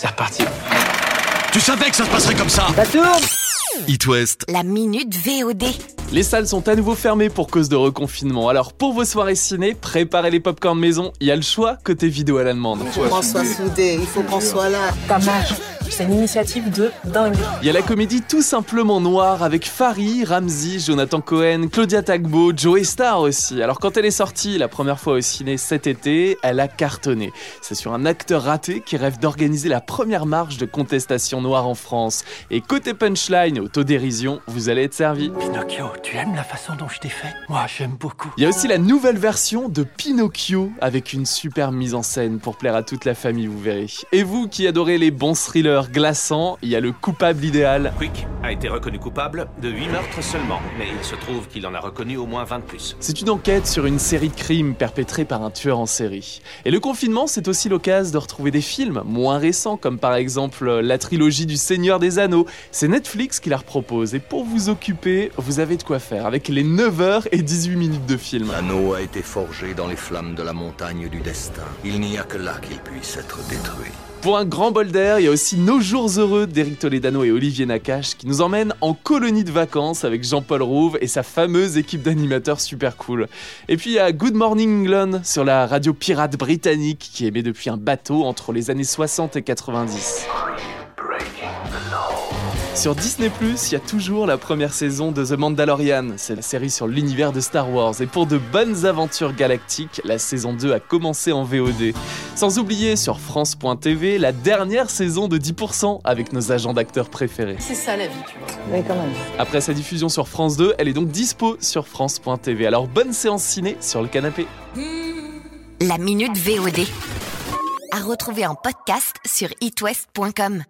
C'est reparti. Tu savais que ça se passerait comme ça Ça tourne It West. La minute VOD. Les salles sont à nouveau fermées pour cause de reconfinement. Alors pour vos soirées ciné, préparez les popcorn maison. Il y a le choix côté vidéo à la demande. Il faut qu'on soit soudés, il faut qu'on soit là. Tamage, c'est une initiative de dingue. Il y a la comédie Tout simplement noire avec Farid, Ramsey, Jonathan Cohen, Claudia Tagbo, Joey Star aussi. Alors quand elle est sortie la première fois au ciné cet été, elle a cartonné. C'est sur un acteur raté qui rêve d'organiser la première marche de contestation noire en France. Et côté punchline autodérision, vous allez être servi. Pinocchio, tu aimes la façon dont je t'ai fait? Moi, j'aime beaucoup. Il y a aussi la nouvelle version de Pinocchio avec une super mise en scène pour plaire à toute la famille, vous verrez. Et vous qui adorez les bons thrillers glaçants, il y a le coupable idéal. Quick a été reconnu coupable de 8 meurtres seulement, mais il se trouve qu'il en a reconnu au moins 20 de plus. C'est une enquête sur une série de crimes perpétrés par un tueur en série. Et le confinement, c'est aussi l'occasion de retrouver des films moins récents, comme par exemple la trilogie du Seigneur des Anneaux. C'est Netflix qui la repropose. Et pour vous occuper, vous avez de quoi faire avec les 9h et 18 minutes de film. L'anneau a été forgé dans les flammes de la montagne du destin. Il n'y a que là qu'il puisse être détruit. Pour un grand bol d'air, il y a aussi Nos jours heureux d'Éric Toledano et Olivier Nakache qui nous emmènent en colonie de vacances avec Jean-Paul Rouve et sa fameuse équipe d'animateurs super cool. Et puis il y a Good Morning England sur la radio pirate britannique qui émet depuis un bateau entre les années 60 et 90. Sur Disney+, il y a toujours la première saison de The Mandalorian. C'est la série sur l'univers de Star Wars. Et pour de bonnes aventures galactiques, la saison 2 a commencé en VOD. Sans oublier sur France.tv la dernière saison de 10% avec nos agents d'acteurs préférés. C'est ça la vie, tu vois. Mais quand même. Après sa diffusion sur France 2, elle est donc dispo sur France.tv. Alors bonne séance ciné sur le canapé. La minute VOD. À retrouver en podcast sur itwest.com.